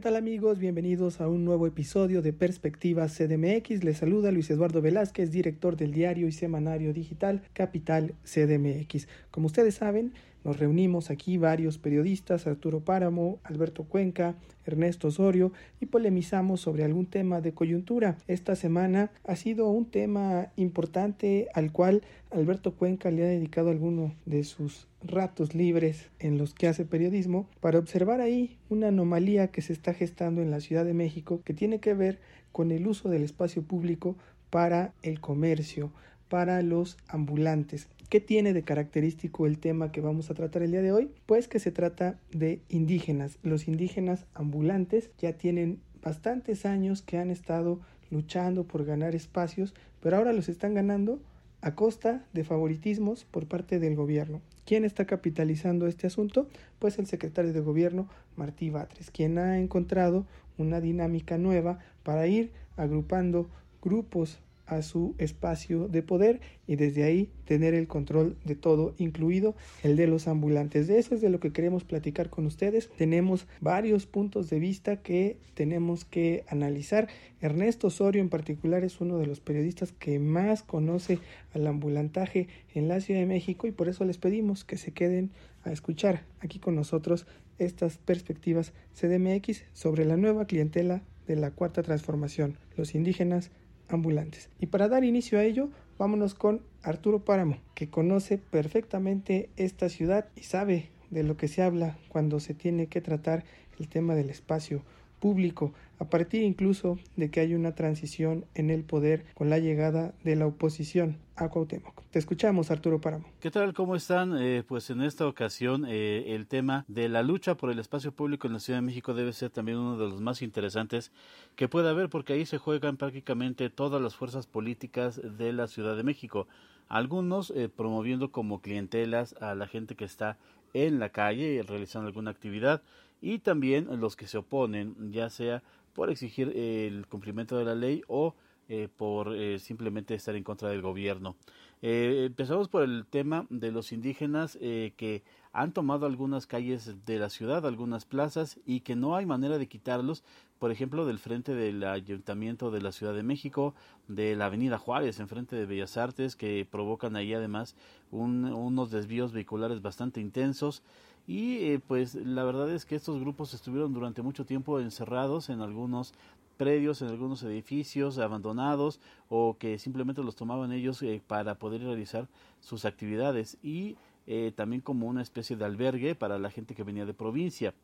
¿qué tal amigos? Bienvenidos a un nuevo episodio de Perspectiva CDMX. Les saluda Luis Eduardo Velázquez, director del diario y semanario digital Capital CDMX. Como ustedes saben, nos reunimos aquí varios periodistas, Arturo Páramo, Alberto Cuenca, Ernesto Osorio, y polemizamos sobre algún tema de coyuntura. Esta semana ha sido un tema importante al cual Alberto Cuenca le ha dedicado alguno de sus ratos libres en los que hace periodismo para observar ahí una anomalía que se está gestando en la Ciudad de México que tiene que ver con el uso del espacio público para el comercio, para los ambulantes. ¿Qué tiene de característico el tema que vamos a tratar el día de hoy? Pues que se trata de indígenas. Los indígenas ambulantes ya tienen bastantes años que han estado luchando por ganar espacios, pero ahora los están ganando a costa de favoritismos por parte del gobierno. ¿Quién está capitalizando este asunto? Pues el secretario de gobierno Martí Batres, quien ha encontrado una dinámica nueva para ir agrupando grupos a su espacio de poder y desde ahí tener el control de todo, incluido el de los ambulantes. De eso es de lo que queremos platicar con ustedes. Tenemos varios puntos de vista que tenemos que analizar. Ernesto Osorio en particular es uno de los periodistas que más conoce al ambulantaje en la Ciudad de México y por eso les pedimos que se queden a escuchar aquí con nosotros estas perspectivas CDMX sobre la nueva clientela de la cuarta transformación, los indígenas ambulantes. Y para dar inicio a ello, vámonos con Arturo Páramo, que conoce perfectamente esta ciudad y sabe de lo que se habla cuando se tiene que tratar el tema del espacio público, a partir incluso de que hay una transición en el poder con la llegada de la oposición a Cuauhtémoc. Te escuchamos, Arturo Páramo. ¿Qué tal? ¿Cómo están? Eh, pues en esta ocasión eh, el tema de la lucha por el espacio público en la Ciudad de México debe ser también uno de los más interesantes que pueda haber porque ahí se juegan prácticamente todas las fuerzas políticas de la Ciudad de México. Algunos eh, promoviendo como clientelas a la gente que está en la calle realizando alguna actividad y también los que se oponen, ya sea por exigir el cumplimiento de la ley o eh, por eh, simplemente estar en contra del gobierno. Eh, empezamos por el tema de los indígenas que han tomado algunas calles de la ciudad, algunas plazas y que no hay manera de quitarlos, por ejemplo, del frente del Ayuntamiento de la Ciudad de México, de la Avenida Juárez, enfrente de Bellas Artes, que provocan ahí además unos desvíos vehiculares bastante intensos y eh, pues la verdad es que estos grupos estuvieron durante mucho tiempo encerrados en algunos predios, en algunos edificios abandonados o que simplemente los tomaban ellos eh, para poder realizar sus actividades y eh, también como una especie de albergue para la gente que venía de provincia.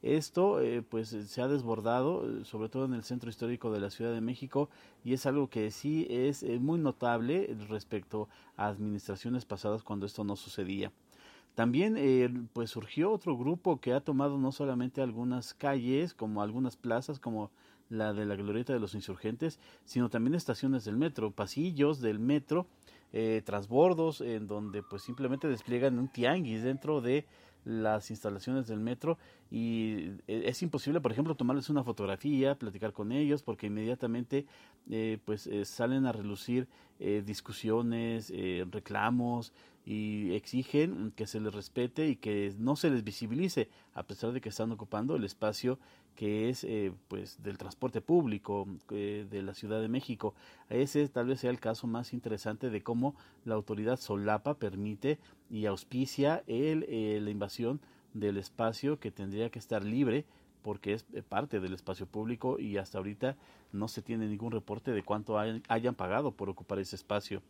Esto pues se ha desbordado, sobre todo en el centro histórico de la Ciudad de México, y es algo que sí es muy notable respecto a administraciones pasadas cuando esto no sucedía. También eh, pues surgió otro grupo que ha tomado no solamente algunas calles, como algunas plazas, como la de la Glorieta de los Insurgentes, sino también estaciones del metro, pasillos del metro, eh, transbordos, en donde pues simplemente despliegan un tianguis dentro de las instalaciones del metro. Y eh, es imposible, por ejemplo, tomarles una fotografía, platicar con ellos, porque inmediatamente eh, pues eh, salen a relucir discusiones, reclamos y exigen que se les respete y que no se les visibilice, a pesar de que están ocupando el espacio que es pues del transporte público de la Ciudad de México. Ese tal vez sea el caso más interesante de cómo la autoridad solapa permite y auspicia el, la invasión del espacio que tendría que estar libre porque es eh, parte del espacio público y hasta ahorita no se tiene ningún reporte de cuánto hayan, pagado por ocupar ese espacio.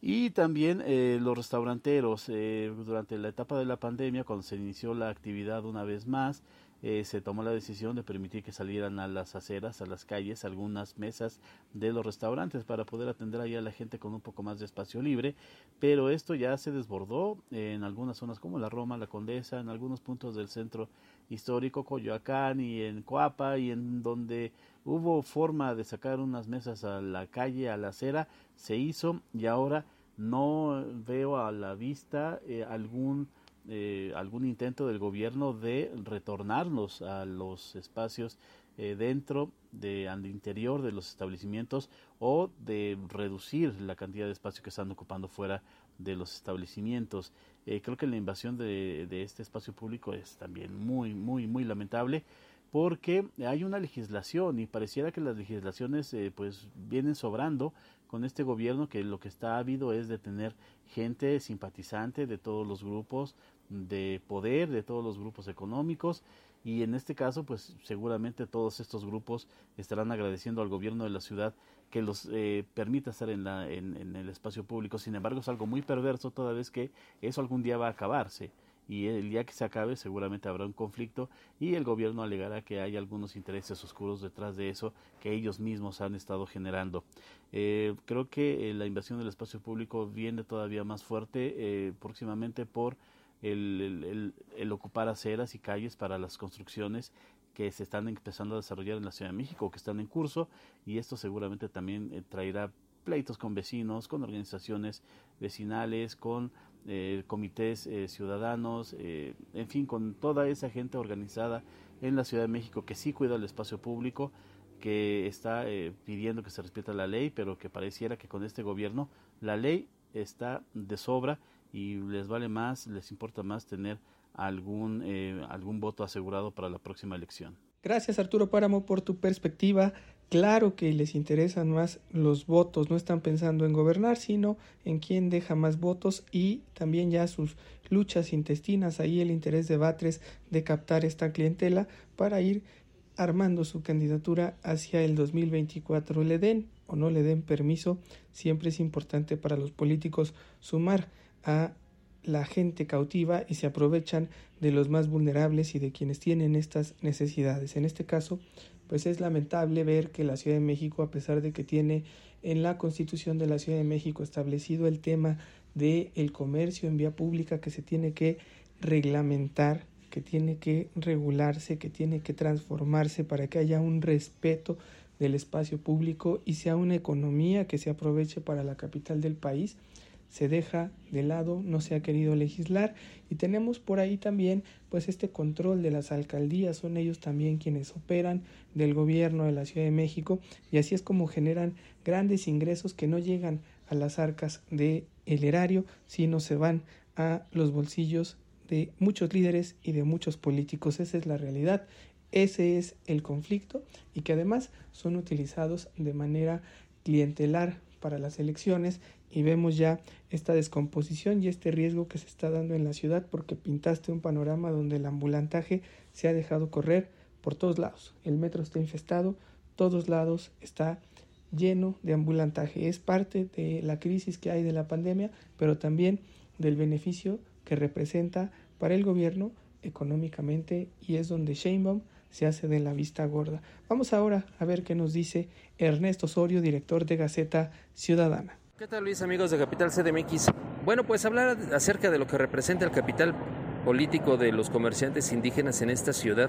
Y también eh, los restauranteros, eh, durante la etapa de la pandemia, cuando se inició la actividad una vez más, eh, se tomó la decisión de permitir que salieran a las aceras, a las calles, algunas mesas de los restaurantes para poder atender ahí a la gente con un poco más de espacio libre, pero esto ya se desbordó en algunas zonas como la Roma, la Condesa, en algunos puntos del centro histórico, Coyoacán y en Coapa y en donde hubo forma de sacar unas mesas a la calle, a la acera, se hizo y ahora no veo a la vista eh, algún eh, algún intento del gobierno de retornarnos a los espacios eh, dentro de al interior de los establecimientos o de reducir la cantidad de espacio que están ocupando fuera de los establecimientos. Eh, creo que la invasión de, este espacio público es también muy, muy, muy lamentable. porque hay una legislación y pareciera que las legislaciones eh, pues vienen sobrando con este gobierno que lo que está habido es de tener gente simpatizante de todos los grupos de poder, de todos los grupos económicos y en este caso pues seguramente todos estos grupos estarán agradeciendo al gobierno de la ciudad que los eh, permita estar en, la, en, en, el espacio público. Sin embargo, es algo muy perverso toda vez que eso algún día va a acabarse y el día que se acabe seguramente habrá un conflicto y el gobierno alegará que hay algunos intereses oscuros detrás de eso que ellos mismos han estado generando. Eh, creo que eh, la invasión del espacio público viene todavía más fuerte eh, próximamente por el, ocupar aceras y calles para las construcciones que se están empezando a desarrollar en la Ciudad de México, que están en curso, y esto seguramente también eh, traerá pleitos con vecinos, con organizaciones vecinales, con eh, comités eh, ciudadanos, en fin, con toda esa gente organizada en la Ciudad de México que sí cuida el espacio público, que está pidiendo que se respete la ley, pero que pareciera que con este gobierno la ley está de sobra y les vale más, les importa más tener algún, eh, algún voto asegurado para la próxima elección. Gracias Arturo Páramo por tu perspectiva. Claro que les interesan más los votos, no están pensando en gobernar, sino en quién deja más votos y también ya sus luchas intestinas, ahí el interés de Batres de captar esta clientela para ir armando su candidatura hacia el 2024. Le den o no le den permiso, siempre es importante para los políticos sumar a la gente cautiva y se aprovechan de los más vulnerables y de quienes tienen estas necesidades. En este caso, pues es lamentable ver que la Ciudad de México, a pesar de que tiene en la Constitución de la Ciudad de México establecido el tema de el comercio en vía pública que se tiene que reglamentar, que tiene que regularse, que tiene que transformarse para que haya un respeto del espacio público y sea una economía que se aproveche para la capital del país, se deja de lado, no se ha querido legislar. Y tenemos por ahí también pues este control de las alcaldías, son ellos también quienes operan del gobierno de la Ciudad de México. Y así es como generan grandes ingresos que no llegan a las arcas del el erario, sino se van a los bolsillos de muchos líderes y de muchos políticos. Esa es la realidad, ese es el conflicto y que además son utilizados de manera clientelar para las elecciones y vemos ya esta descomposición y este riesgo que se está dando en la ciudad porque pintaste un panorama donde el ambulantaje se ha dejado correr por todos lados. El metro está infestado, todos lados está lleno de ambulantaje. Es parte de la crisis que hay de la pandemia, pero también del beneficio que representa para el gobierno económicamente y es donde Sheinbaum se hace de la vista gorda. Vamos ahora a ver qué nos dice Ernesto Osorio, director de Gaceta Ciudadana. ¿Qué tal Luis, amigos de Capital CDMX? Bueno, pues hablar acerca de lo que representa el capital político de los comerciantes indígenas en esta ciudad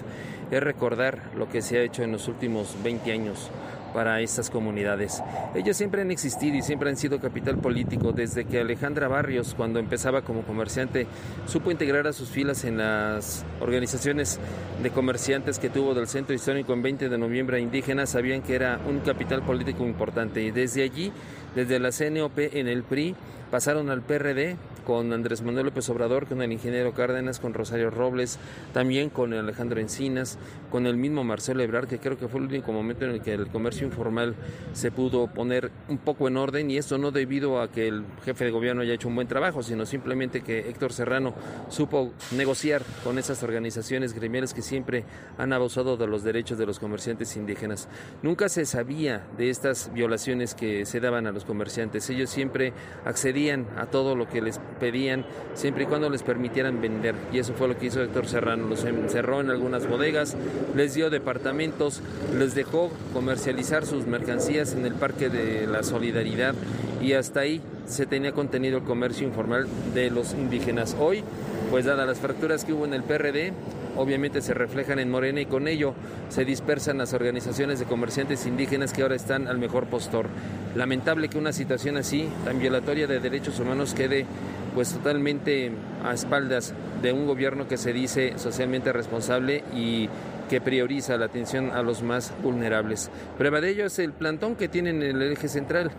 es recordar lo que se ha hecho en los últimos 20 años para estas comunidades. Ellos siempre han existido y siempre han sido capital político desde que Alejandra Barrios, cuando empezaba como comerciante, supo integrar a sus filas en las organizaciones de comerciantes que tuvo del Centro Histórico en 20 de noviembre indígena, sabían que era un capital político importante y desde allí, desde la CNOP en el PRI, pasaron al PRD con Andrés Manuel López Obrador, con el ingeniero Cárdenas, con Rosario Robles, también con Alejandro Encinas, con el mismo Marcelo Ebrard, que creo que fue el único momento en el que el comercio informal se pudo poner un poco en orden y esto no debido a que el jefe de gobierno haya hecho un buen trabajo, sino simplemente que Héctor Serrano supo negociar con esas organizaciones gremiales que siempre han abusado de los derechos de los comerciantes indígenas. Nunca se sabía de estas violaciones que se daban a los comerciantes. Ellos siempre accedían a todo lo que les pedían siempre y cuando les permitieran vender. Y eso fue lo que hizo Héctor Serrano. Los encerró en algunas bodegas, les dio departamentos, les dejó comercializar sus mercancías en el Parque de la Solidaridad y hasta ahí se tenía contenido el comercio informal de los indígenas. Hoy, pues dadas las fracturas que hubo en el PRD, obviamente se reflejan en Morena y con ello se dispersan las organizaciones de comerciantes indígenas que ahora están al mejor postor. Lamentable que una situación así, tan violatoria de derechos humanos, quede pues totalmente a espaldas de un gobierno que se dice socialmente responsable y que prioriza la atención a los más vulnerables. Prueba de ello es el plantón que tienen en el eje central.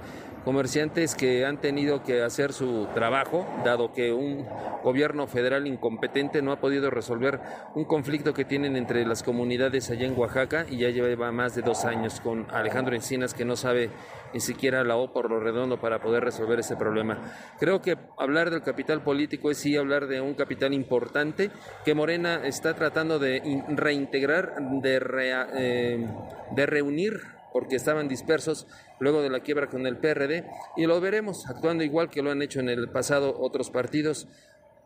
Comerciantes que han tenido que hacer su trabajo, dado que un gobierno federal incompetente no ha podido resolver un conflicto que tienen entre las comunidades allá en Oaxaca y ya lleva más de dos años con Alejandro Encinas que no sabe ni siquiera la O por lo redondo para poder resolver ese problema. Creo que hablar del capital político es sí hablar de un capital importante que Morena está tratando de reintegrar, de, eh, de reunir porque estaban dispersos luego de la quiebra con el PRD y lo veremos actuando igual que lo han hecho en el pasado otros partidos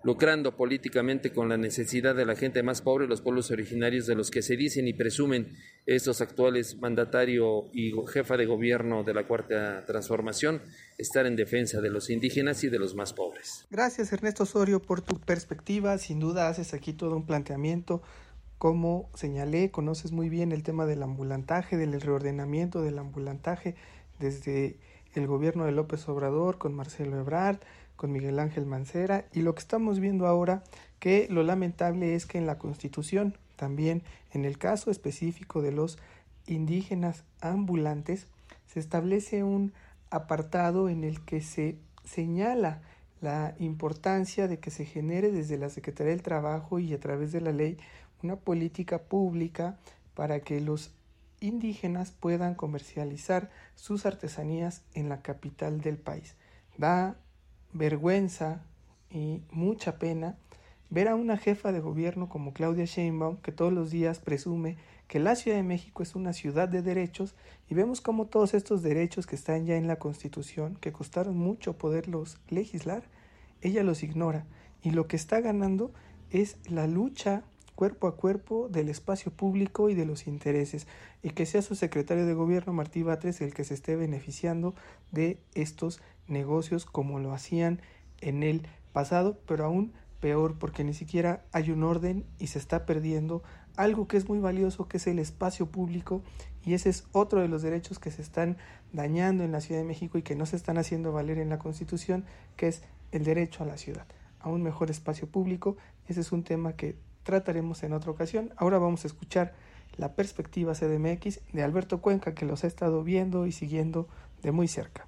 lucrando políticamente con la necesidad de la gente más pobre, los pueblos originarios de los que se dicen y presumen estos actuales mandatario y jefa de gobierno de la Cuarta Transformación, estar en defensa de los indígenas y de los más pobres. Gracias Ernesto Osorio por tu perspectiva, sin duda haces aquí todo un planteamiento. Como señalé, conoces muy bien el tema del ambulantaje, del reordenamiento del ambulantaje desde el gobierno de López Obrador con Marcelo Ebrard, con Miguel Ángel Mancera y lo que estamos viendo ahora que lo lamentable es que en la Constitución, también en el caso específico de los indígenas ambulantes, se establece un apartado en el que se señala la importancia de que se genere desde la Secretaría del Trabajo y a través de la ley una política pública para que los indígenas puedan comercializar sus artesanías en la capital del país. Da vergüenza y mucha pena ver a una jefa de gobierno como Claudia Sheinbaum que todos los días presume que la Ciudad de México es una ciudad de derechos y vemos como todos estos derechos que están ya en la Constitución, que costaron mucho poderlos legislar, ella los ignora y lo que está ganando es la lucha cuerpo a cuerpo del espacio público y de los intereses, y que sea su secretario de gobierno, Martí Batres, el que se esté beneficiando de estos negocios como lo hacían en el pasado, pero aún peor porque ni siquiera hay un orden y se está perdiendo algo que es muy valioso, que es el espacio público, y ese es otro de los derechos que se están dañando en la Ciudad de México y que no se están haciendo valer en la Constitución, que es el derecho a la ciudad, a un mejor espacio público. Ese es un tema que trataremos en otra ocasión. Ahora vamos a escuchar la perspectiva CDMX de Alberto Cuenca, que los ha estado viendo y siguiendo de muy cerca.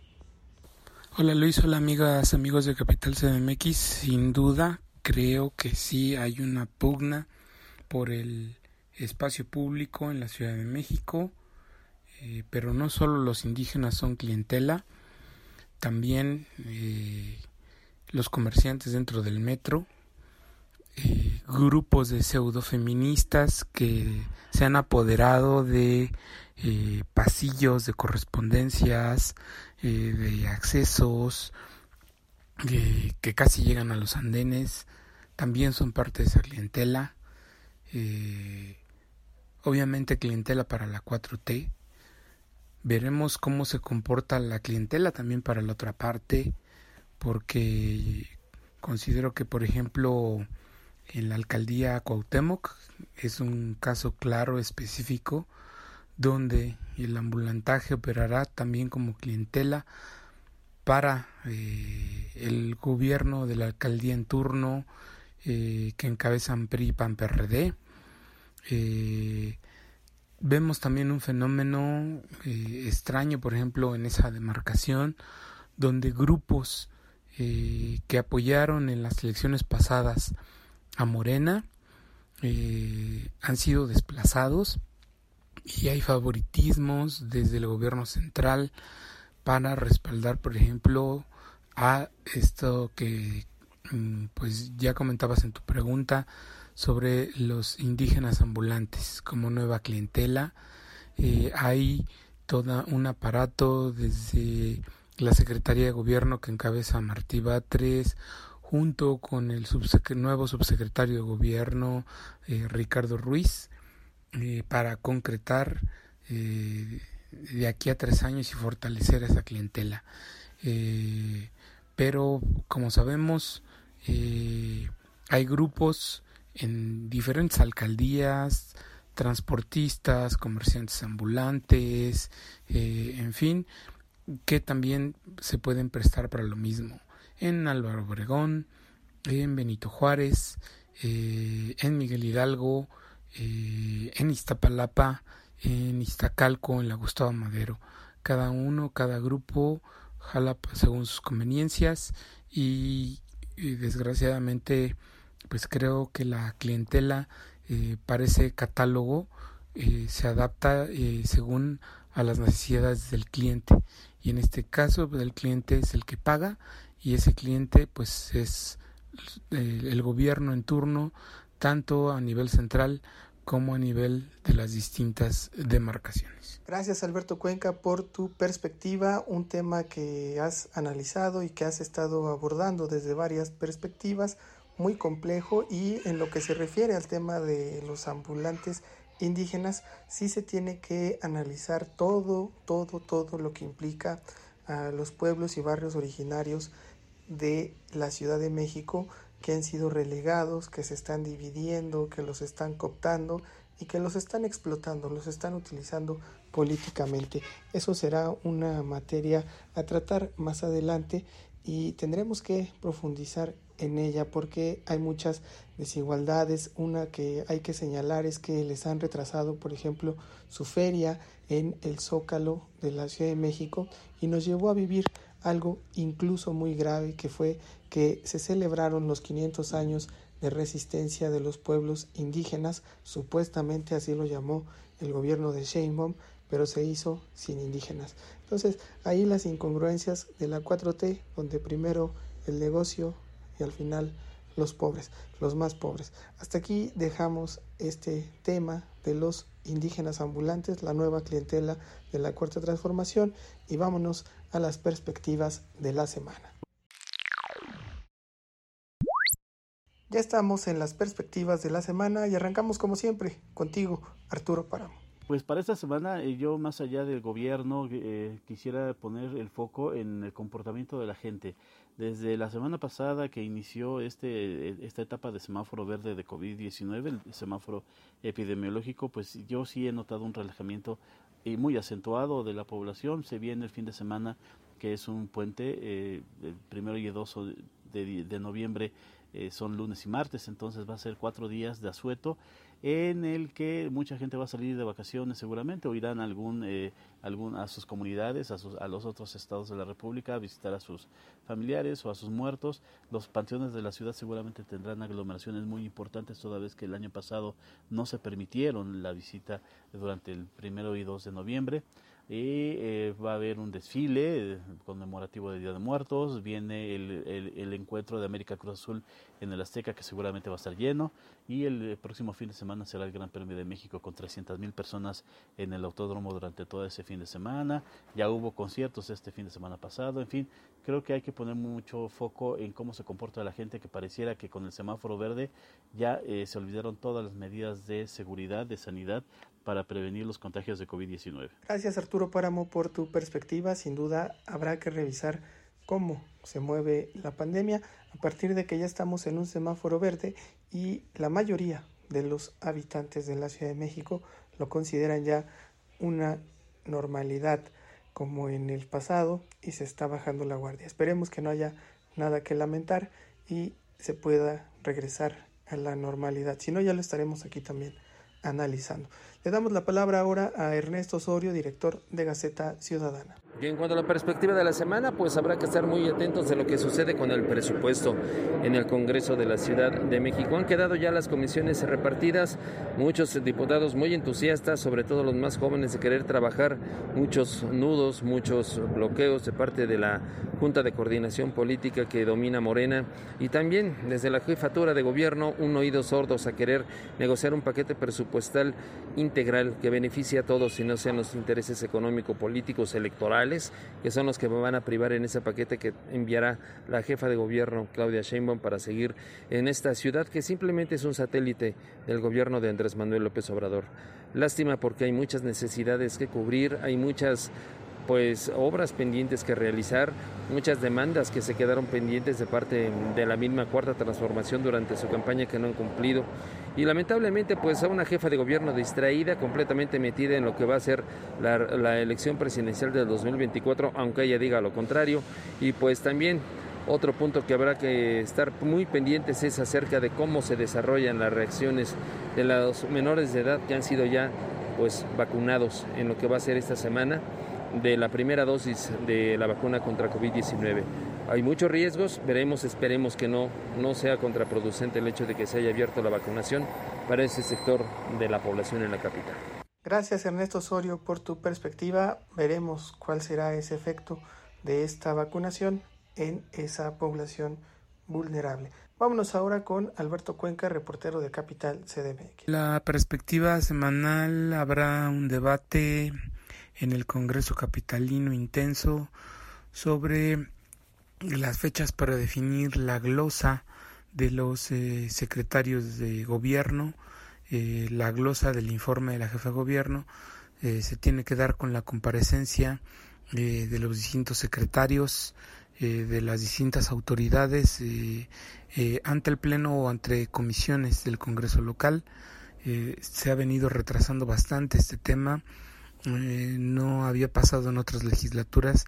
Hola Luis, hola amigas, amigos de Capital CDMX. Sin duda, creo que sí hay una pugna por el espacio público en la Ciudad de México, eh, pero no solo los indígenas son clientela, también eh, los comerciantes dentro del metro, eh, grupos de pseudo-feministas que se han apoderado de eh, pasillos de correspondencias, eh, de accesos, que casi llegan a los andenes, también son parte de esa clientela. obviamente clientela para la 4T. Veremos cómo se comporta la clientela también para la otra parte, porque considero que, por ejemplo, en la alcaldía Cuauhtémoc es un caso claro específico donde el ambulantaje operará también como clientela para eh, el gobierno de la alcaldía en turno eh, que encabezan PRI PAN PRD. Eh, vemos también un fenómeno extraño, por ejemplo, en esa demarcación, donde grupos que apoyaron en las elecciones pasadas a Morena eh, han sido desplazados y hay favoritismos desde el gobierno central para respaldar, por ejemplo, a esto que mm, pues ya comentabas en tu pregunta sobre los indígenas ambulantes como nueva clientela. Eh, hay todo un aparato desde la Secretaría de Gobierno que encabeza Martí Batres junto con el nuevo subsecretario de Gobierno, eh, Ricardo Ruiz, eh, para concretar eh, de aquí a tres años y fortalecer esa clientela. pero, como sabemos, hay grupos en diferentes alcaldías, transportistas, comerciantes ambulantes, en fin, que también se pueden prestar para lo mismo en Álvaro Obregón, en Benito Juárez, eh, en Miguel Hidalgo, eh, en Iztapalapa, en Iztacalco, en la Gustavo Madero. Cada uno, cada grupo jala según sus conveniencias y, desgraciadamente pues creo que la clientela eh, parece catálogo eh, se adapta según a las necesidades del cliente y en este caso pues, el cliente es el que paga y ese cliente pues es el gobierno en turno tanto a nivel central como a nivel de las distintas demarcaciones. Gracias Alberto Cuenca por tu perspectiva, un tema que has analizado y que has estado abordando desde varias perspectivas, muy complejo y en lo que se refiere al tema de los ambulantes indígenas, sí se tiene que analizar todo, todo, todo lo que implica a los pueblos y barrios originarios de la Ciudad de México que han sido relegados, que se están dividiendo, que los están cooptando y que los están explotando, los están utilizando políticamente. Eso será una materia a tratar más adelante y tendremos que profundizar en ella porque hay muchas desigualdades. Una que hay que señalar es que les han retrasado, por ejemplo, su feria en el Zócalo de la Ciudad de México y nos llevó a vivir algo incluso muy grave que fue que se celebraron los 500 años de resistencia de los pueblos indígenas, supuestamente así lo llamó el gobierno de Sheinbaum, pero se hizo sin indígenas. Entonces, ahí las incongruencias de la 4T, donde primero el negocio y al final los pobres, los más pobres. Hasta aquí dejamos este tema de los indígenas ambulantes, la nueva clientela de la cuarta transformación y vámonos a las perspectivas de la semana. Ya estamos en las perspectivas de la semana y arrancamos como siempre contigo, Arturo Paramo. Pues para esta semana eh, yo más allá del gobierno eh, quisiera poner el foco en el comportamiento de la gente. Desde la semana pasada que inició este, esta etapa de semáforo verde de COVID-19, el semáforo epidemiológico, pues yo sí he notado un relajamiento y muy acentuado de la población. Se viene el fin de semana, que es un puente, eh, el primero y el 2 de, de noviembre eh, son lunes y martes, entonces va a ser cuatro días de asueto en el que mucha gente va a salir de vacaciones seguramente o irán a, algún, eh, algún, a sus comunidades, a, sus, a los otros estados de la República a visitar a sus familiares o a sus muertos. Los panteones de la ciudad seguramente tendrán aglomeraciones muy importantes toda vez que el año pasado no se permitieron la visita durante el primero y 2 de noviembre y eh, va a haber un desfile eh, conmemorativo de Día de Muertos, viene el, el, encuentro de América Cruz Azul en el Azteca que seguramente va a estar lleno. Y el, eh, próximo fin de semana será el Gran Premio de México con 300 mil personas en el autódromo durante todo ese fin de semana, ya hubo conciertos este fin de semana pasado, en fin, creo que hay que poner mucho foco en cómo se comporta la gente que pareciera que con el semáforo verde ya se olvidaron todas las medidas de seguridad, de sanidad para prevenir los contagios de COVID-19. Gracias Arturo Páramo por tu perspectiva. Sin duda habrá que revisar cómo se mueve la pandemia a partir de que ya estamos en un semáforo verde y la mayoría de los habitantes de la Ciudad de México lo consideran ya una normalidad como en el pasado y se está bajando la guardia. Esperemos que no haya nada que lamentar y se pueda regresar a la normalidad. Si no, ya lo estaremos aquí también analizando. Le damos la palabra ahora a Ernesto Osorio, director de Gaceta Ciudadana. Y en cuanto a la perspectiva de la semana, pues habrá que estar muy atentos de lo que sucede con el presupuesto en el Congreso de la Ciudad de México. Han quedado ya las comisiones repartidas, muchos diputados muy entusiastas, sobre todo los más jóvenes, de querer trabajar, muchos nudos, muchos bloqueos de parte de la Junta de Coordinación Política que domina Morena y también desde la jefatura de gobierno un oído sordos a querer negociar un paquete presupuestal integral que beneficie a todos y no sean los intereses económico-políticos electorales, que son los que van a privar en ese paquete que enviará la jefa de gobierno Claudia Sheinbaum para seguir en esta ciudad que simplemente es un satélite del gobierno de Andrés Manuel López Obrador. Lástima porque hay muchas necesidades que cubrir, hay muchas pues obras pendientes que realizar, muchas demandas que se quedaron pendientes de parte de la misma cuarta transformación durante su campaña que no han cumplido y lamentablemente pues a una jefa de gobierno distraída, completamente metida en lo que va a ser la, elección presidencial del 2024, aunque ella diga lo contrario y pues también otro punto que habrá que estar muy pendientes es acerca de cómo se desarrollan las reacciones de los menores de edad que han sido ya pues vacunados en lo que va a ser esta semana de la primera dosis de la vacuna contra COVID-19. Hay muchos riesgos, veremos, esperemos que no, no sea contraproducente el hecho de que se haya abierto la vacunación para ese sector de la población en la capital. Gracias Ernesto Osorio por tu perspectiva. Veremos cuál será ese efecto de esta vacunación en esa población vulnerable. Vámonos ahora con Alberto Cuenca, reportero de Capital CDMX. La perspectiva semanal habrá un debate en el Congreso Capitalino intenso sobre las fechas para definir la glosa de los eh, secretarios de gobierno, eh, la glosa del informe de la jefa de gobierno, eh, se tiene que dar con la comparecencia de los distintos secretarios, de las distintas autoridades ante el Pleno o ante comisiones del Congreso local. se ha venido retrasando bastante este tema. no había pasado en otras legislaturas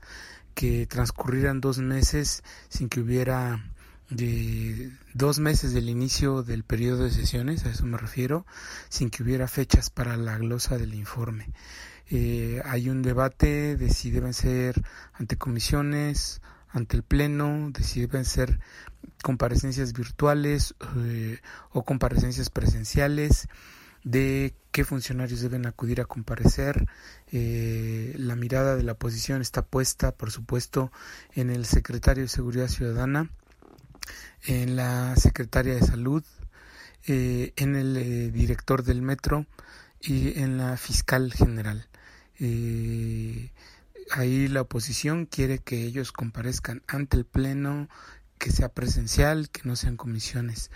que transcurrieran dos meses sin que hubiera de dos meses del inicio del periodo de sesiones, a eso me refiero, sin que hubiera fechas para la glosa del informe. Eh, hay un debate de si deben ser ante comisiones, ante el Pleno, de si deben ser comparecencias virtuales eh, o comparecencias presenciales de qué funcionarios deben acudir a comparecer. Eh, la mirada de la oposición está puesta, por supuesto, en el secretario de Seguridad Ciudadana, en la secretaria de Salud, eh, en el eh, director del metro y en la fiscal general. ahí la oposición quiere que ellos comparezcan ante el Pleno, que sea presencial, que no sean comisiones.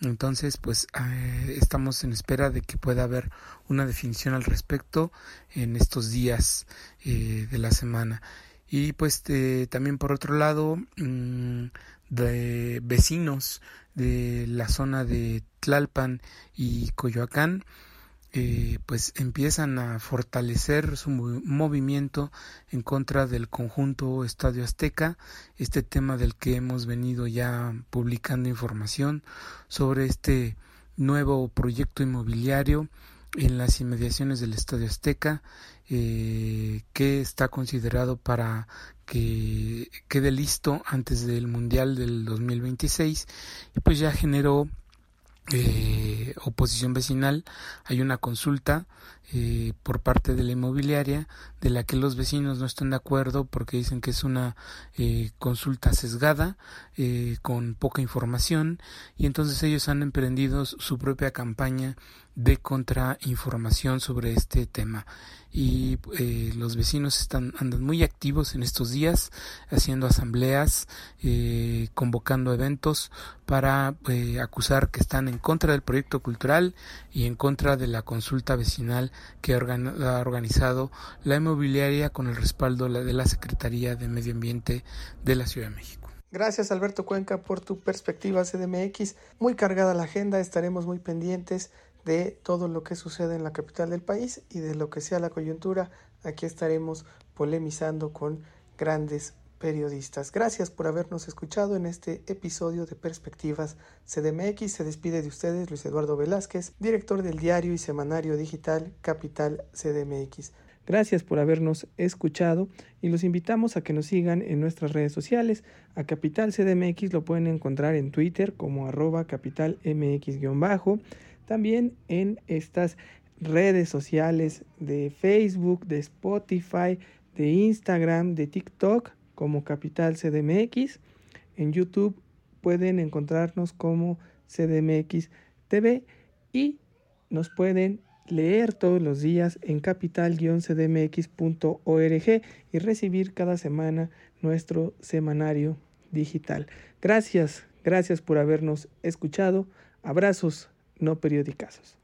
Entonces, pues eh, estamos en espera de que pueda haber una definición al respecto en estos días eh, de la semana. Y pues también por otro lado, mm, de vecinos de la zona de Tlalpan y Coyoacán, eh, pues empiezan a fortalecer su movimiento en contra del conjunto Estadio Azteca, este tema del que hemos venido ya publicando información sobre este nuevo proyecto inmobiliario en las inmediaciones del Estadio Azteca, eh, que está considerado para que quede listo antes del Mundial del 2026 y pues ya generó eh, oposición vecinal hay una consulta eh, por parte de la inmobiliaria de la que los vecinos no están de acuerdo porque dicen que es una eh, consulta sesgada eh, con poca información y entonces ellos han emprendido su propia campaña de contrainformación sobre este tema y eh, los vecinos están andan muy activos en estos días haciendo asambleas eh, convocando eventos para eh, acusar que están en contra del proyecto cultural y en contra de la consulta vecinal que ha organizado la inmobiliaria con el respaldo de la Secretaría de Medio Ambiente de la Ciudad de México. Gracias Alberto Cuenca por tu perspectiva CDMX. Muy cargada la agenda, estaremos muy pendientes de todo lo que sucede en la capital del país y de lo que sea la coyuntura. Aquí estaremos polemizando con grandes periodistas. Gracias por habernos escuchado en este episodio de Perspectivas CDMX. Se despide de ustedes Luis Eduardo Velázquez, director del diario y semanario digital Capital CDMX. Gracias por habernos escuchado y los invitamos a que nos sigan en nuestras redes sociales. A Capital CDMX lo pueden encontrar en Twitter como arroba capitalmx-bajo también en estas redes sociales de Facebook, de Spotify, de Instagram, de TikTok como Capital CDMX. En YouTube pueden encontrarnos como CDMX TV y nos pueden leer todos los días en capital-cdmx.org y recibir cada semana nuestro semanario digital. Gracias, gracias por habernos escuchado. Abrazos no periodicazos.